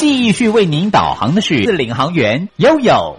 继续为您导航的是领航员悠悠。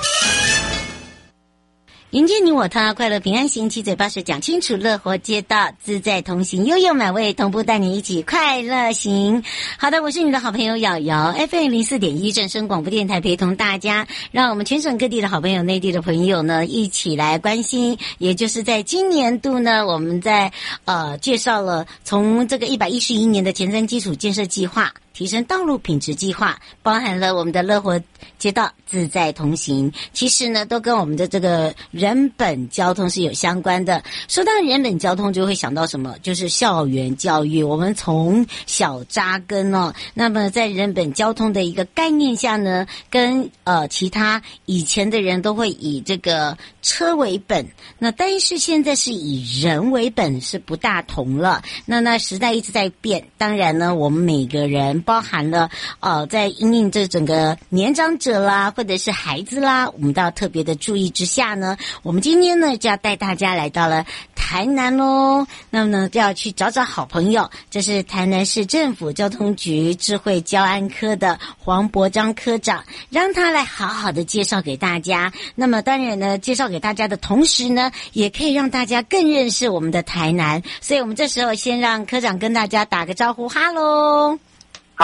迎接你我他，快乐平安行，七嘴八舌讲清楚，乐活街道自在同行，悠悠美味同步带你一起快乐行。好的，我是你的好朋友瑶瑶，FM 零四点一正声广播电台，陪同大家，让我们全省各地的好朋友、内地的朋友呢，一起来关心。也就是在今年度呢，我们在呃介绍了从这个一百一十一年的前瞻基础建设计划。提升道路品质计划包含了我们的乐活街道自在同行，其实呢，都跟我们的这个人本交通是有相关的。说到人本交通，就会想到什么？就是校园教育。我们从小扎根哦。那么在人本交通的一个概念下呢，跟呃其他以前的人都会以这个车为本，那但是现在是以人为本，是不大同了。那那时代一直在变，当然呢，我们每个人。包含了呃，在因应这整个年长者啦，或者是孩子啦，我们都要特别的注意之下呢，我们今天呢就要带大家来到了台南喽。那么呢，就要去找找好朋友，这是台南市政府交通局智慧交安科的黄伯章科长，让他来好好的介绍给大家。那么当然呢，介绍给大家的同时呢，也可以让大家更认识我们的台南。所以我们这时候先让科长跟大家打个招呼，哈喽。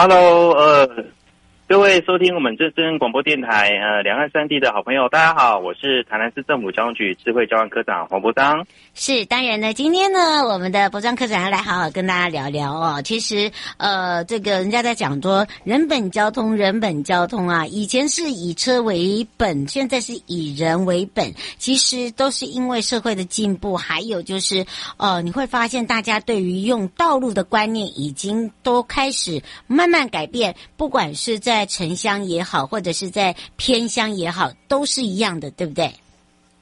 Hello，呃，uh, 各位收听我们正声广播电台，呃，两岸三地的好朋友，大家好，我是台南市政府交通局智慧交通科长黄博章。是，当然呢，今天呢，我们的博章科长要来好好跟大家聊聊哦。其实，呃，这个人家在讲说人本交通，人本交通啊，以前是以车为本，现在是以人为本。其实都是因为社会的进步，还有就是，呃，你会发现大家对于用道路的观念已经都开始。慢慢改变，不管是在在城乡也好，或者是在偏乡也好，都是一样的，对不对？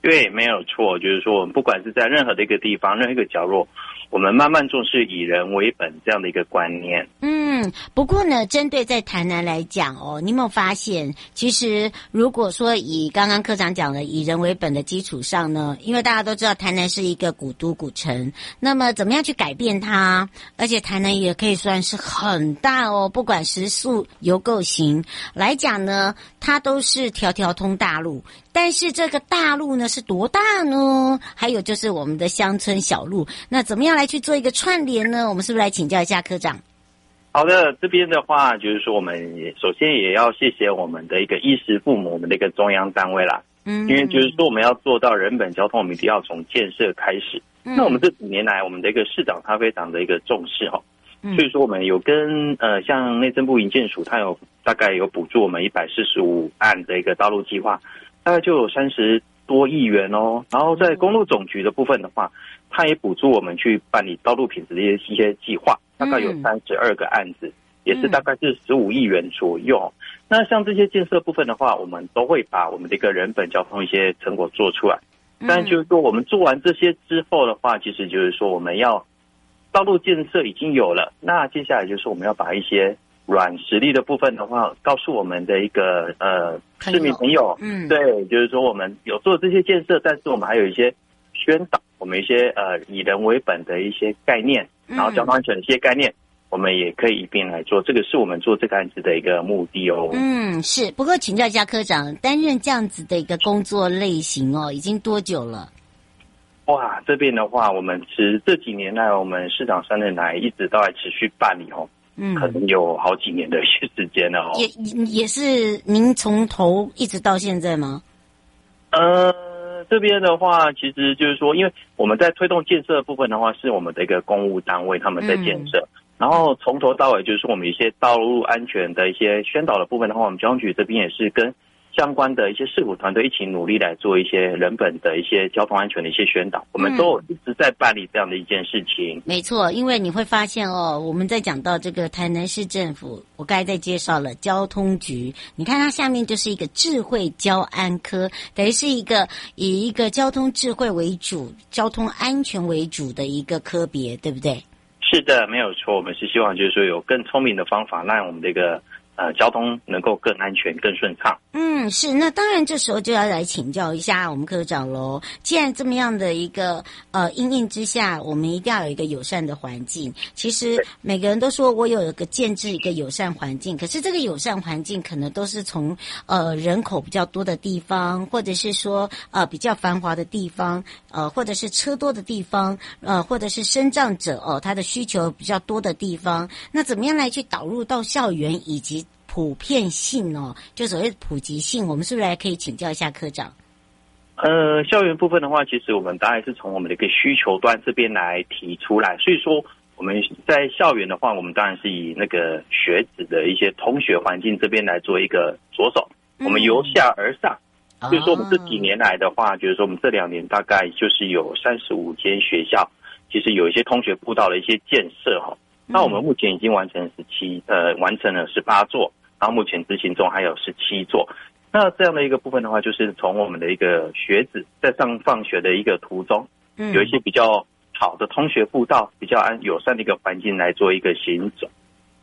对，没有错。就是说，我们不管是在任何的一个地方，任何一个角落。我们慢慢重视以人为本这样的一个观念。嗯，不过呢，针对在台南来讲哦，你有没有发现，其实如果说以刚刚科长讲的以人为本的基础上呢，因为大家都知道台南是一个古都古城，那么怎么样去改变它？而且台南也可以算是很大哦，不管时速游购、行来讲呢，它都是条条通大路。但是这个大路呢是多大呢？还有就是我们的乡村小路，那怎么样来去做一个串联呢？我们是不是来请教一下科长？好的，这边的话就是说，我们也首先也要谢谢我们的一个衣食父母，我们的一个中央单位啦。嗯，因为就是说我们要做到人本交通，我们一定要从建设开始。嗯，那我们这几年来，我们的一个市长他非常的一个重视哈，所以说我们有跟呃像内政部营建署，他有大概有补助我们一百四十五案的一个道路计划。大概就有三十多亿元哦，然后在公路总局的部分的话，它也补助我们去办理道路品质的一些一些计划，大概有三十二个案子，也是大概是十五亿元左右。那像这些建设部分的话，我们都会把我们的一个人本交通一些成果做出来。但就是说，我们做完这些之后的话，其实就是说我们要道路建设已经有了，那接下来就是我们要把一些。软实力的部分的话，告诉我们的一个呃市民朋友，嗯，对，就是说我们有做这些建设，但是我们还有一些宣导，我们一些呃以人为本的一些概念，然后交通安全的一些概念，我们也可以一并来做，这个是我们做这个案子的一个目的哦。嗯，是。不过请教一下科长，担任这样子的一个工作类型哦，已经多久了？哇，这边的话，我们是这几年来，我们市长三年来一直都在持续办理哦，嗯，可能有好几年的一些时间了哦。也也是您从头一直到现在吗？呃，这边的话，其实就是说，因为我们在推动建设的部分的话，是我们的一个公务单位他们在建设，嗯、然后从头到尾就是说我们一些道路安全的一些宣导的部分的话，我们交通局这边也是跟。相关的一些市府团队一起努力来做一些人本的一些交通安全的一些宣导，我们都一直在办理这样的一件事情。嗯、没错，因为你会发现哦，我们在讲到这个台南市政府，我刚才在介绍了交通局，你看它下面就是一个智慧交安科，等于是一个以一个交通智慧为主、交通安全为主的一个科别，对不对？是的，没有错。我们是希望就是说有更聪明的方法，让我们这个。呃，交通能够更安全、更顺畅。嗯，是。那当然，这时候就要来请教一下我们科长喽。既然这么样的一个呃阴影之下，我们一定要有一个友善的环境。其实每个人都说我有一个建制一个友善环境，可是这个友善环境可能都是从呃人口比较多的地方，或者是说呃比较繁华的地方，呃或者是车多的地方，呃或者是生障者哦他的需求比较多的地方。那怎么样来去导入到校园以及普遍性哦，就所谓普及性，我们是不是还可以请教一下科长？呃，校园部分的话，其实我们当然是从我们的一个需求端这边来提出来。所以说，我们在校园的话，我们当然是以那个学子的一些同学环境这边来做一个着手。我们由下而上，所以说我们这几年来的话，就是说我们这两年大概就是有三十五间学校，其实有一些通学步道的一些建设哈。那我们目前已经完成十七，呃，完成了十八座。然后目前执行中还有十七座，那这样的一个部分的话，就是从我们的一个学子在上放学的一个途中，嗯，有一些比较好的通学步道，比较安友善的一个环境来做一个行走。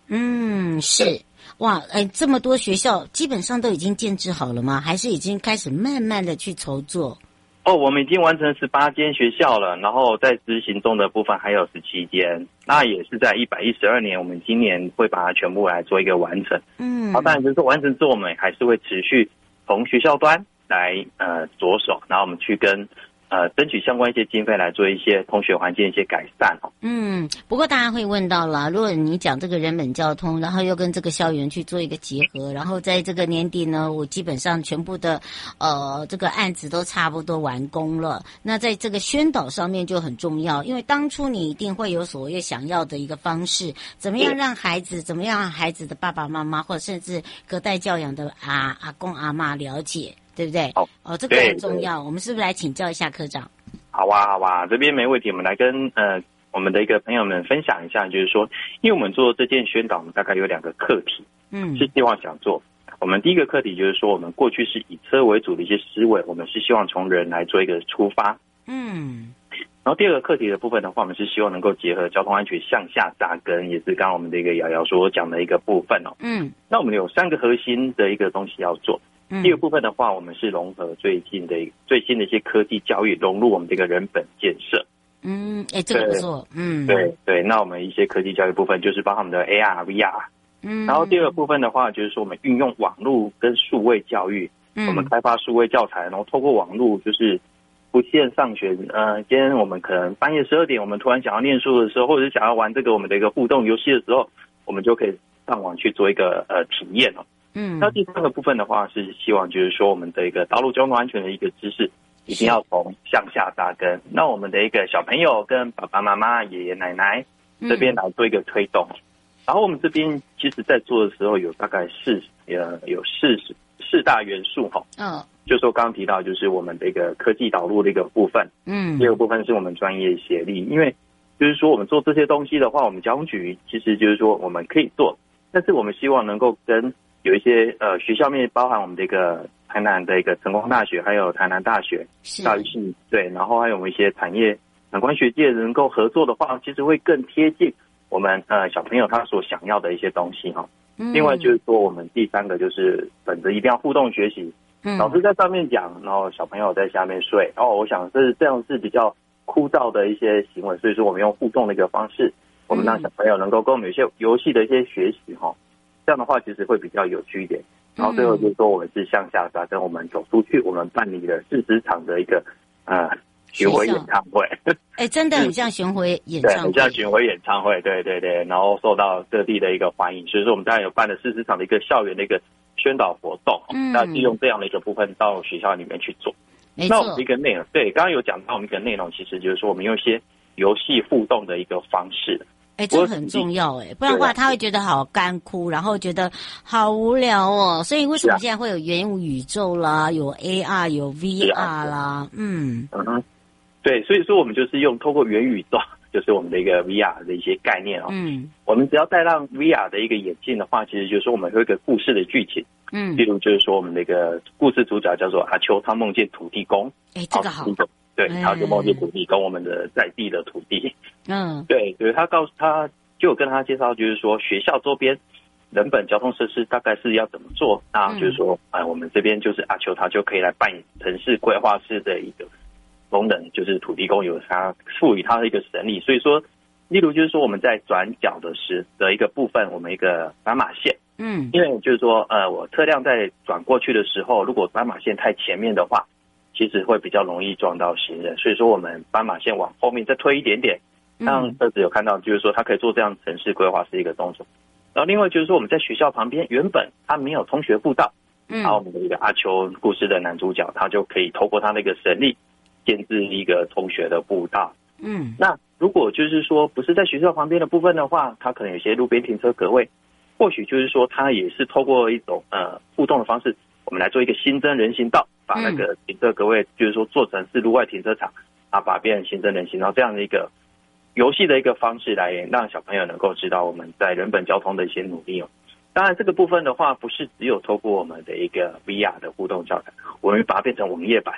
嗯，是哇，哎，这么多学校基本上都已经建制好了吗？还是已经开始慢慢的去筹作？哦，我们已经完成十八间学校了，然后在执行中的部分还有十七间，那也是在一百一十二年，我们今年会把它全部来做一个完成。嗯，好，当然就是说完成之后，我们还是会持续从学校端来呃着手，然后我们去跟。呃，争取相关一些经费来做一些同学环境一些改善哦。嗯，不过大家会问到了，如果你讲这个人本交通，然后又跟这个校园去做一个结合，然后在这个年底呢，我基本上全部的呃这个案子都差不多完工了。那在这个宣导上面就很重要，因为当初你一定会有所谓想要的一个方式，怎么样让孩子，怎么样让孩子的爸爸妈妈或者甚至隔代教养的阿阿公阿妈了解。对不对？好哦，这个很重要。我们是不是来请教一下科长？好啊，好啊，这边没问题。我们来跟呃我们的一个朋友们分享一下，就是说，因为我们做这件宣导，我们大概有两个课题，嗯，是希望想做。我们第一个课题就是说，我们过去是以车为主的一些思维，我们是希望从人来做一个出发，嗯。然后第二个课题的部分的话，我们是希望能够结合交通安全向下扎根，也是刚刚我们的一个瑶瑶所讲的一个部分哦。嗯。那我们有三个核心的一个东西要做。第二部分的话，我们是融合最近的最新的一些科技教育，融入我们这个人本建设。嗯，哎，这个不错。嗯，对对。那我们一些科技教育部分，就是包含我们的 AR、VR。嗯。然后第二部分的话，就是说我们运用网络跟数位教育，嗯、我们开发数位教材，然后透过网络就是不限上学。呃，今天我们可能半夜十二点，我们突然想要念书的时候，或者是想要玩这个我们的一个互动游戏的时候，我们就可以上网去做一个呃体验哦。嗯，那第三个部分的话，是希望就是说，我们的一个道路交通安全的一个知识，一定要从向下扎根。那我们的一个小朋友跟爸爸妈妈、爷爷奶奶这边来做一个推动。嗯、然后我们这边其实，在做的时候有大概四呃有四四大元素哈。嗯，就说刚刚提到，就是我们的一个科技导入的一个部分。嗯，第二个部分是我们专业协力，因为就是说我们做这些东西的话，我们交通局其实就是说我们可以做，但是我们希望能够跟有一些呃学校面包含我们这个台南的一个成功大学，还有台南大学教育系，对，然后还有我们一些产业相关学界能够合作的话，其实会更贴近我们呃小朋友他所想要的一些东西哈。嗯、另外就是说，我们第三个就是本着一定要互动学习，嗯、老师在上面讲，然后小朋友在下面睡。哦，我想这是这样是比较枯燥的一些行为，所以说我们用互动的一个方式，我们让小朋友能够跟我们有些游戏的一些学习哈。这样的话，其实会比较有趣一点。然后最后就是说，我们是向下扎根，我们走出去，我们办理了四十场的一个呃巡回演唱会。哎，真的很像巡回演唱会，对，很像巡回演唱会，对对对。然后受到各地的一个欢迎，所以说我们当然有办了四十场的一个校园的一个宣导活动，嗯，那利用这样的一个部分到学校里面去做。那我们一个内容，对，刚刚有讲到我们一个内容，其实就是说我们用一些游戏互动的一个方式。哎，这个很重要哎，不然的话他会觉得好干枯，然后觉得好无聊哦。所以为什么现在会有元宇宙啦，有 AR，有 VR 啦？嗯嗯，对，所以说我们就是用透过元宇宙，就是我们的一个 VR 的一些概念哦。嗯，我们只要戴上 VR 的一个眼镜的话，其实就是说我们会有一个故事的剧情。嗯，例如就是说我们的一个故事主角叫做阿秋，他梦见土地公。哎，这个好。对，他就梦见土地，跟我们的在地的土地。嗯，对，所以他告诉他，就有跟他介绍，就是说学校周边人本交通设施大概是要怎么做。那就是说，哎、嗯，我们这边就是阿秋，他就可以来扮演城市规划师的一个功能，就是土地公有他赋予他的一个神力。所以说，例如就是说我们在转角的时的一个部分，我们一个斑马线，嗯，因为就是说，呃，我车辆在转过去的时候，如果斑马线太前面的话，其实会比较容易撞到行人。所以说，我们斑马线往后面再推一点点。让车子有看到，就是说他可以做这样城市规划是一个动作。然后另外就是说，我们在学校旁边原本他没有通学步道，嗯，然后我们的一个阿秋故事的男主角，他就可以透过他那个神力建置一个通学的步道。嗯，那如果就是说不是在学校旁边的部分的话，他可能有些路边停车格位，或许就是说他也是透过一种呃互动的方式，我们来做一个新增人行道，把那个停车格位就是说做成是路外停车场，啊，把变成新增人行道这样的一个。游戏的一个方式来让小朋友能够知道我们在人本交通的一些努力哦。当然，这个部分的话，不是只有透过我们的一个 VR 的互动教材，我们把它变成网页版。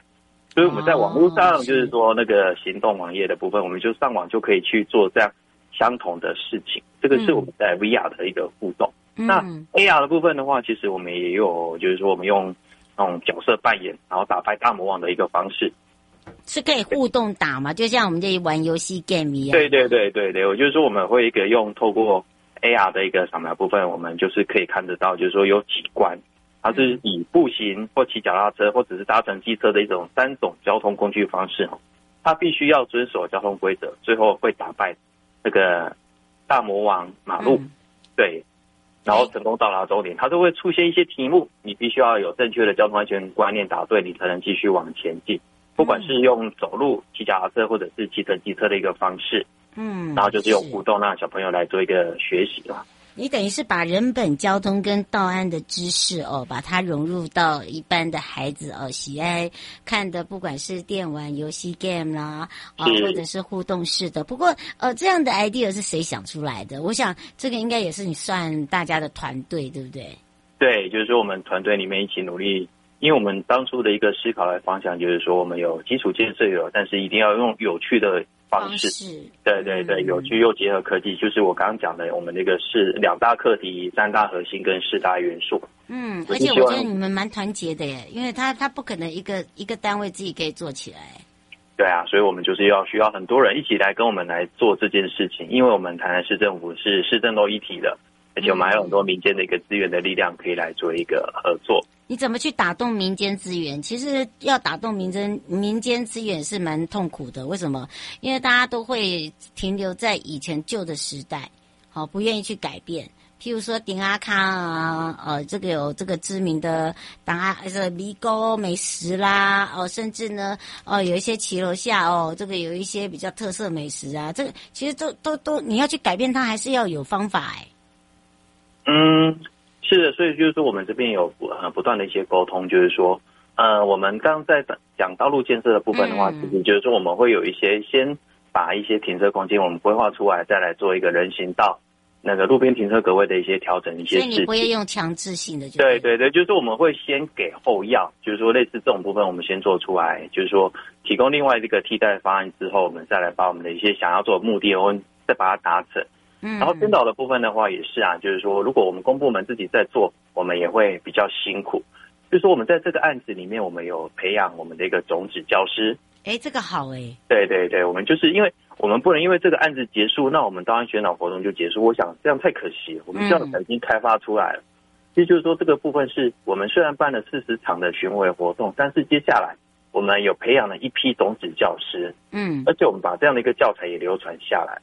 所以我们在网络上，就是说那个行动网页的部分，我们就上网就可以去做这样相同的事情。这个是我们在 VR 的一个互动。那 AR 的部分的话，其实我们也有，就是说我们用那种角色扮演，然后打败大魔王的一个方式。是可以互动打嘛？就像我们这里玩游戏 game 一样。对对对对对，我就是说我们会一个用透过 AR 的一个扫描部分，我们就是可以看得到，就是说有几关，它是以步行或骑脚踏车或者是搭乘机车的一种三种交通工具方式，它必须要遵守交通规则，最后会打败那个大魔王马路，嗯、对，然后成功到达终点，它都会出现一些题目，你必须要有正确的交通安全观念答对，你才能继续往前进。不管是用走路、骑脚踏车，或者是骑乘机车的一个方式，嗯，然后就是用互动让小朋友来做一个学习了。你等于是把人本交通跟道安的知识哦，把它融入到一般的孩子哦喜爱看的，不管是电玩游戏 game 啦，啊，或者是互动式的。不过呃，这样的 idea 是谁想出来的？我想这个应该也是你算大家的团队，对不对？对，就是说我们团队里面一起努力。因为我们当初的一个思考的方向就是说，我们有基础建设有，但是一定要用有趣的方式。对对对，有趣又结合科技，就是我刚刚讲的，我们那个是两大课题、三大核心跟四大元素。嗯，而且我觉得你们蛮团结的耶，因为他他不可能一个一个单位自己可以做起来。对啊，所以我们就是要需要很多人一起来跟我们来做这件事情，因为我们台南市政府是市政都一体的。而且我们还有很多民间的一个资源的力量，可以来做一个合作。你怎么去打动民间资源？其实要打动民间民间资源是蛮痛苦的。为什么？因为大家都会停留在以前旧的时代，好不愿意去改变。譬如说鼎阿卡啊，呃，这个有这个知名的档案，是米糕美食啦，哦，甚至呢，哦，有一些骑楼下哦，这个有一些比较特色美食啊，这个其实都都都，你要去改变它，还是要有方法哎。嗯，是的，所以就是说，我们这边有呃不断的一些沟通，就是说，呃，我们刚刚在讲道路建设的部分的话，其实就是说，我们会有一些先把一些停车空间我们规划出来，再来做一个人行道那个路边停车格位的一些调整一些事情。所以你不会用强制性的？对对对，就是我们会先给后要，就是说类似这种部分，我们先做出来，就是说提供另外一个替代方案之后，我们再来把我们的一些想要做的目的，我们再把它达成。然后宣导的部分的话也是啊，就是说，如果我们公部门自己在做，我们也会比较辛苦。就是说，我们在这个案子里面，我们有培养我们的一个种子教师。哎，这个好哎。对对对，我们就是因为我们不能因为这个案子结束，那我们当然宣导活动就结束。我想这样太可惜了。我们这样已经开发出来了。其实就是说，这个部分是我们虽然办了四十场的巡回活动，但是接下来我们有培养了一批种子教师，嗯，而且我们把这样的一个教材也流传下来。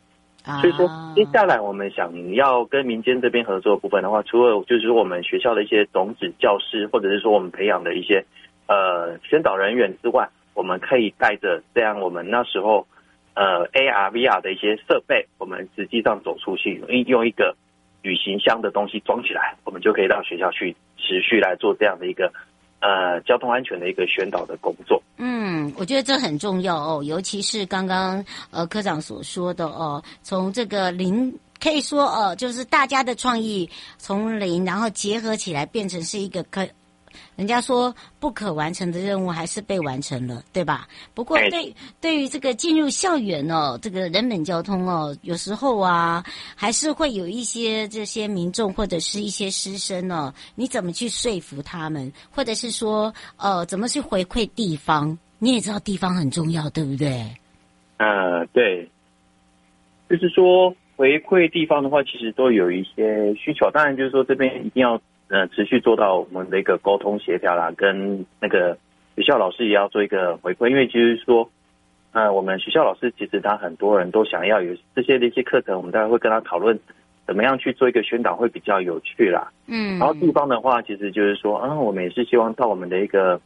所以说，接下来我们想要跟民间这边合作的部分的话，除了就是说我们学校的一些种子教师，或者是说我们培养的一些呃宣导人员之外，我们可以带着这样我们那时候呃 AR VR 的一些设备，我们实际上走出去，用用一个旅行箱的东西装起来，我们就可以到学校去持续来做这样的一个。呃，交通安全的一个宣导的工作。嗯，我觉得这很重要哦，尤其是刚刚呃科长所说的哦，从这个零可以说呃，就是大家的创意从零，然后结合起来变成是一个可。人家说不可完成的任务还是被完成了，对吧？不过对对于这个进入校园哦，这个人本交通哦，有时候啊，还是会有一些这些民众或者是一些师生哦，你怎么去说服他们，或者是说呃，怎么去回馈地方？你也知道地方很重要，对不对？呃，对，就是说回馈地方的话，其实都有一些需求。当然，就是说这边一定要。呃，持续做到我们的一个沟通协调啦，跟那个学校老师也要做一个回馈，因为其实说，呃，我们学校老师其实他很多人都想要有这些的一些课程，我们大概会跟他讨论怎么样去做一个宣导会比较有趣啦。嗯，然后地方的话，其实就是说，啊，我们也是希望到我们的一个，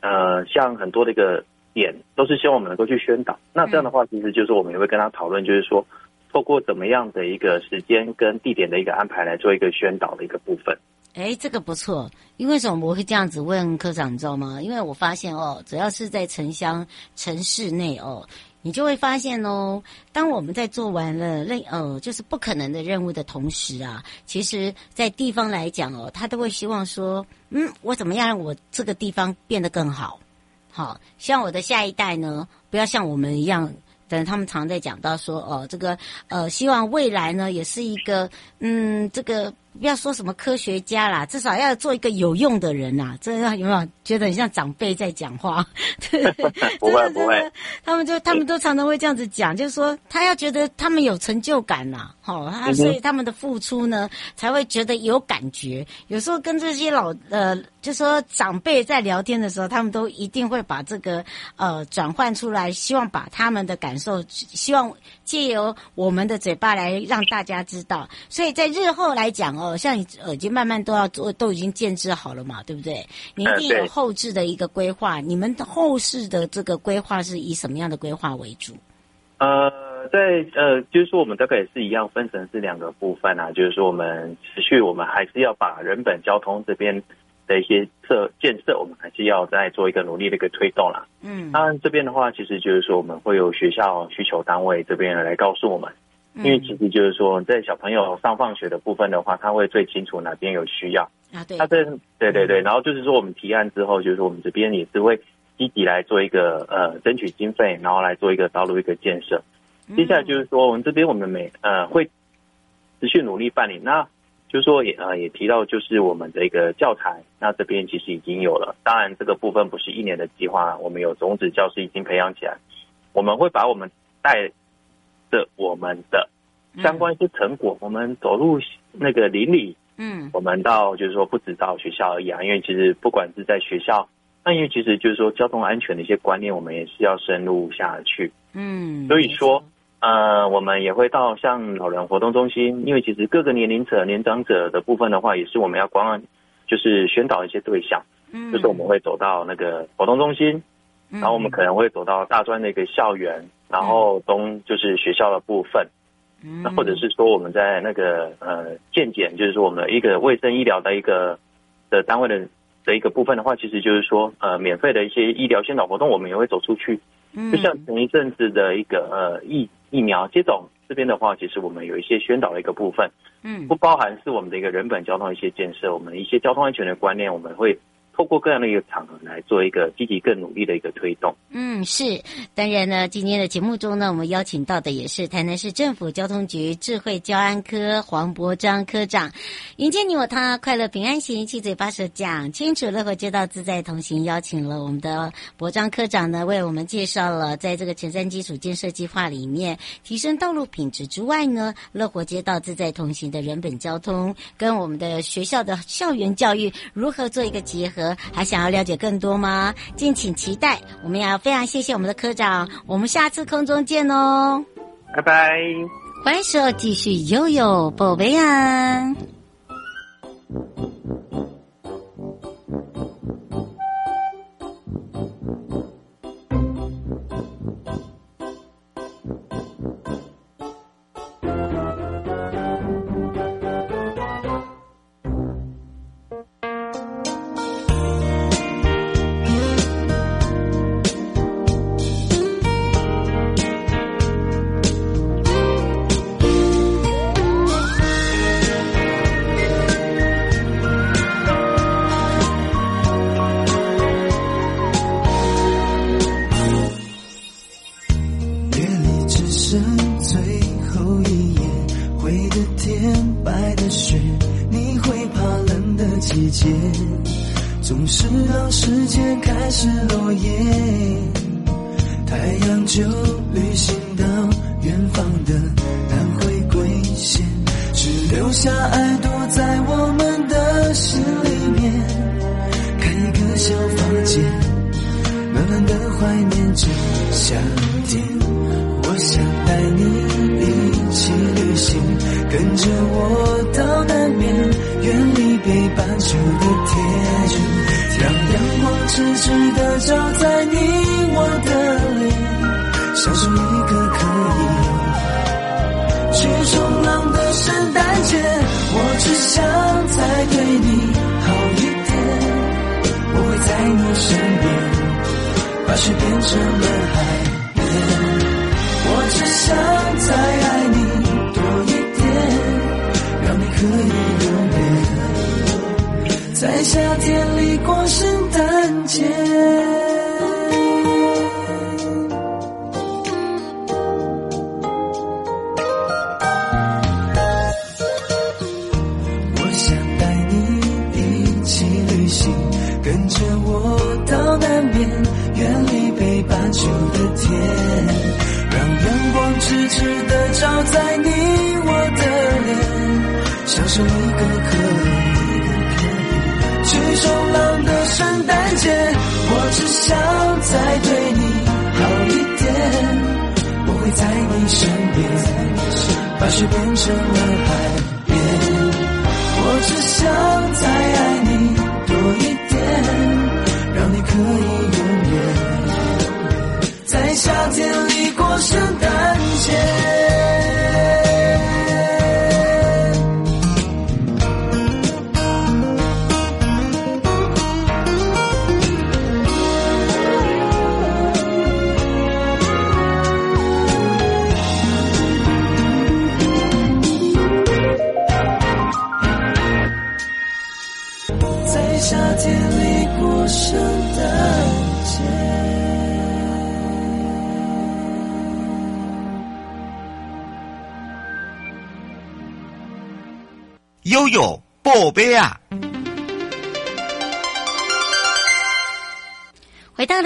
呃，像很多的一个点，都是希望我们能够去宣导。那这样的话，其实就是我们也会跟他讨论，就是说，透过怎么样的一个时间跟地点的一个安排来做一个宣导的一个部分。哎，这个不错。因为什么我会这样子问科长，你知道吗？因为我发现哦，只要是在城乡城市内哦，你就会发现哦，当我们在做完了类呃，就是不可能的任务的同时啊，其实，在地方来讲哦，他都会希望说，嗯，我怎么样让我这个地方变得更好？好，希望我的下一代呢，不要像我们一样。等他们常在讲到说，哦，这个呃，希望未来呢，也是一个嗯，这个。不要说什么科学家啦，至少要做一个有用的人呐。这样有没有觉得很像长辈在讲话？对 不会不会，他们就他们都常常会这样子讲，就是说他要觉得他们有成就感呐。好，他所以他们的付出呢，才会觉得有感觉。有时候跟这些老呃，就说长辈在聊天的时候，他们都一定会把这个呃转换出来，希望把他们的感受，希望借由我们的嘴巴来让大家知道。所以在日后来讲哦。像你已经慢慢都要做，都已经建制好了嘛，对不对？你一定有后置的一个规划。你们的后市的这个规划是以什么样的规划为主？呃，在呃，就是说我们大概也是一样，分成是两个部分啊。就是说我们持续，我们还是要把人本交通这边的一些设建设，我们还是要再做一个努力的一个推动啦。嗯，当然这边的话，其实就是说我们会有学校需求单位这边来告诉我们。因为其实就是说，在小朋友上放学的部分的话，他会最清楚哪边有需要啊。对，他这对对对，然后就是说，我们提案之后，就是说我们这边也是会积极来做一个呃争取经费，然后来做一个道路一个建设。接下来就是说，我们这边我们每呃会持续努力办理。那就是说也呃也提到，就是我们的一个教材，那这边其实已经有了。当然，这个部分不是一年的计划，我们有种子教师已经培养起来，我们会把我们带。的我们的相关一些成果，嗯、我们走入那个邻里，嗯，我们到就是说不止到学校而已啊，因为其实不管是在学校，那因为其实就是说交通安全的一些观念，我们也是要深入下去，嗯，所以说呃，我们也会到像老人活动中心，因为其实各个年龄层年长者的部分的话，也是我们要关就是宣导一些对象，嗯，就是我们会走到那个活动中心，然后我们可能会走到大专的一个校园。然后东就是学校的部分，那或者是说我们在那个呃健检，就是说我们一个卫生医疗的一个的单位的的一个部分的话，其实就是说呃免费的一些医疗宣导活动，我们也会走出去。嗯就像前一阵子的一个呃疫疫苗接种这边的话，其实我们有一些宣导的一个部分，嗯，不包含是我们的一个人本交通一些建设，我们一些交通安全的观念，我们会。透过各样的一个场合来做一个积极、更努力的一个推动。嗯，是。当然呢，今天的节目中呢，我们邀请到的也是台南市政府交通局智慧交安科黄博章科长。迎接你我他，快乐平安行，七嘴八舌讲清楚，乐活街道自在同行。邀请了我们的博章科长呢，为我们介绍了在这个前瞻基础建设计划里面，提升道路品质之外呢，乐活街道自在同行的人本交通，跟我们的学校的校园教育如何做一个结合。则，还想要了解更多吗？敬请期待。我们要非常谢谢我们的科长，我们下次空中见哦，拜拜。欢迎收继续悠悠宝贝节，总是让时间开始落叶，太阳就旅行到远方的南回归线，只留下爱躲在我们的心里面，开一个小房间，慢慢的怀念着夏天。我想带你一起旅行，跟着我到南边，原。北半球的天，让阳光直直的照在你我的脸，享受一个可以去冲浪的圣诞节。我只想再对你好一点，我会在你身边，把雪变成了海边。我只想。悠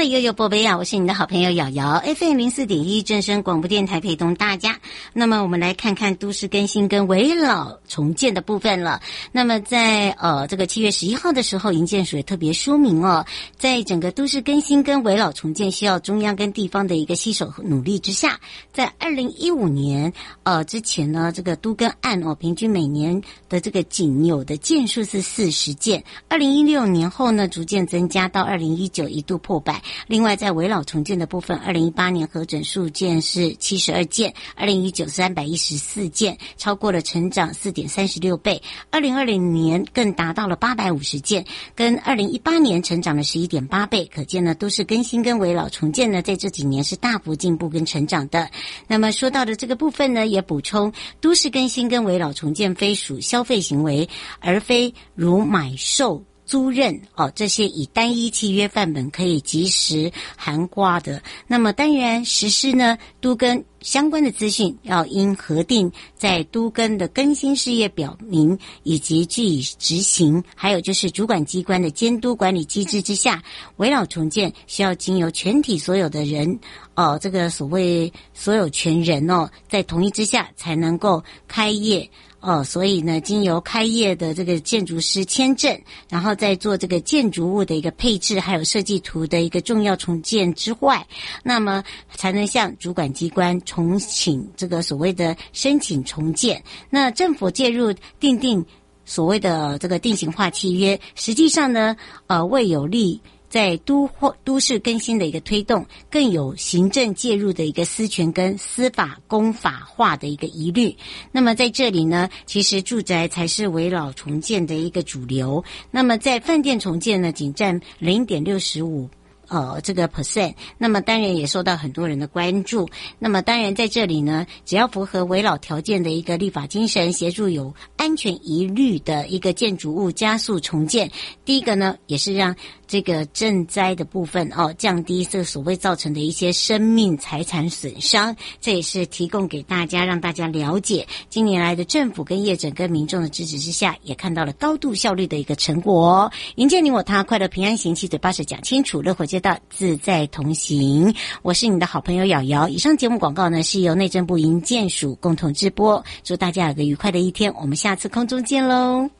悠悠波贝啊，我是你的好朋友瑶瑶，FM 零四点一正声广播电台陪同大家。那么我们来看看都市更新跟围老重建的部分了。那么在呃这个七月十一号的时候，营建署也特别说明哦，在整个都市更新跟围老重建需要中央跟地方的一个携手努力之下，在二零一五年呃之前呢，这个都更案哦，平均每年的这个仅有的件数是四十件，二零一六年后呢，逐渐增加到二零一九一度破。百。另外，在危老重建的部分，二零一八年核准数件是七十二件，二零一九三百一十四件，超过了成长四点三十六倍。二零二零年更达到了八百五十件，跟二零一八年成长了十一点八倍。可见呢，都市更新跟危老重建呢，在这几年是大幅进步跟成长的。那么说到的这个部分呢，也补充，都市更新跟危老重建非属消费行为，而非如买售。租赁哦，这些以单一契约范本可以及时含挂的。那么当然实施呢，都更相关的资讯要应核定在都更的更新事业表明，以及据以执行。还有就是主管机关的监督管理机制之下，围绕重建需要经由全体所有的人哦，这个所谓所有权人哦，在同意之下才能够开业。哦，所以呢，经由开业的这个建筑师签证，然后再做这个建筑物的一个配置，还有设计图的一个重要重建之外，那么才能向主管机关重请这个所谓的申请重建。那政府介入订定所谓的这个定型化契约，实际上呢，呃，未有利。在都或都市更新的一个推动，更有行政介入的一个私权跟司法公法化的一个疑虑。那么在这里呢，其实住宅才是围绕重建的一个主流。那么在饭店重建呢，仅占零点六十五。呃，这个 percent，那么当然也受到很多人的关注。那么当然在这里呢，只要符合危老条件的一个立法精神，协助有安全疑虑的一个建筑物加速重建。第一个呢，也是让这个赈灾的部分哦，降低这所谓造成的一些生命财产损伤。这也是提供给大家，让大家了解，近年来的政府跟业者跟民众的支持之下，也看到了高度效率的一个成果哦。迎接你我他，快乐平安行，七嘴八舌讲清楚，乐活街道自在同行。我是你的好朋友瑶瑶。以上节目广告呢，是由内政部营建署共同直播。祝大家有个愉快的一天，我们下次空中见喽。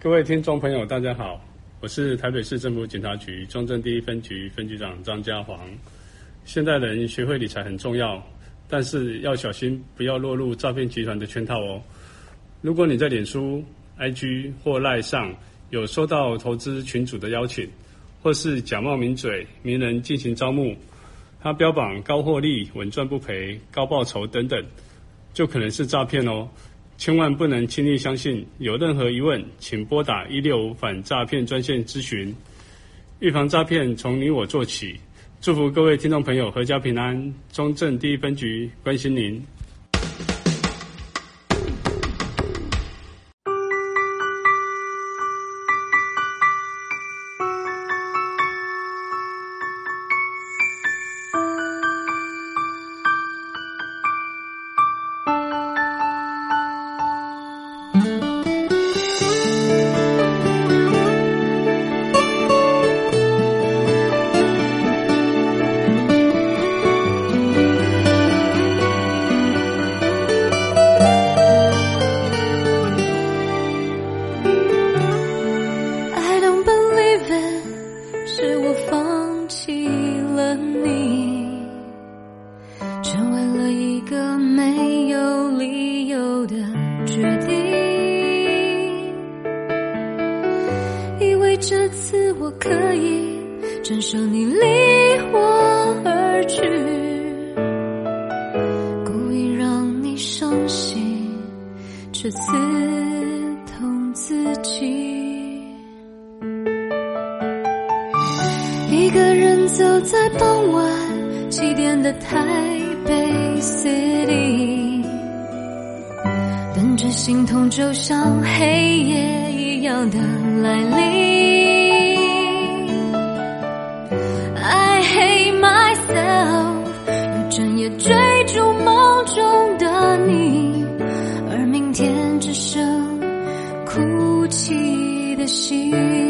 各位听众朋友，大家好，我是台北市政府警察局中正第一分局分局长张家煌。现代人学会理财很重要，但是要小心，不要落入诈骗集团的圈套哦。如果你在脸书、IG 或 LINE 上有收到投资群组的邀请，或是假冒名嘴、名人进行招募，他标榜高获利、稳赚不赔、高报酬等等，就可能是诈骗哦。千万不能轻易相信，有任何疑问，请拨打一六五反诈骗专线咨询。预防诈骗，从你我做起。祝福各位听众朋友阖家平安。中正第一分局关心您。这次我可以承受你离我而去，故意让你伤心，却刺痛自己。一个人走在傍晚七点的台北 City，等着心痛就像黑夜。要的来临。I hate myself 又整夜追逐梦中的你而明天只剩哭泣的心。